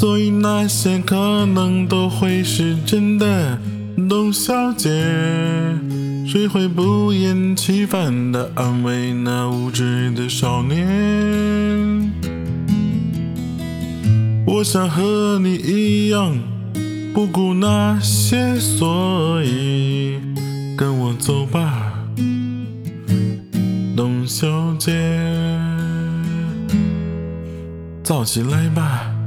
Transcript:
所以那些可能都会是真的，董小姐。谁会不厌其烦地安慰那无知的少年？我想和你一样，不顾那些，所以跟我走吧，董小姐，早起来吧。